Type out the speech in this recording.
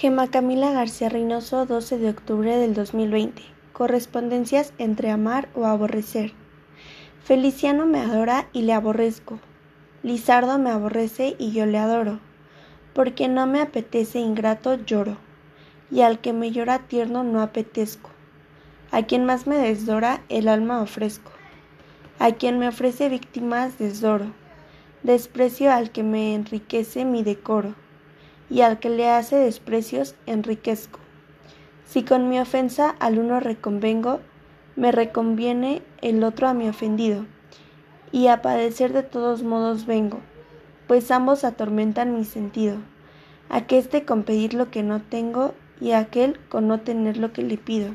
Gema Camila García Reynoso, 12 de octubre del 2020. Correspondencias entre amar o aborrecer. Feliciano me adora y le aborrezco. Lizardo me aborrece y yo le adoro. Porque no me apetece ingrato lloro. Y al que me llora tierno no apetezco. A quien más me desdora el alma ofrezco. A quien me ofrece víctimas desdoro. Desprecio al que me enriquece mi decoro y al que le hace desprecios enriquezco. Si con mi ofensa al uno reconvengo, me reconviene el otro a mi ofendido, y a padecer de todos modos vengo, pues ambos atormentan mi sentido, aqueste con pedir lo que no tengo y aquel con no tener lo que le pido.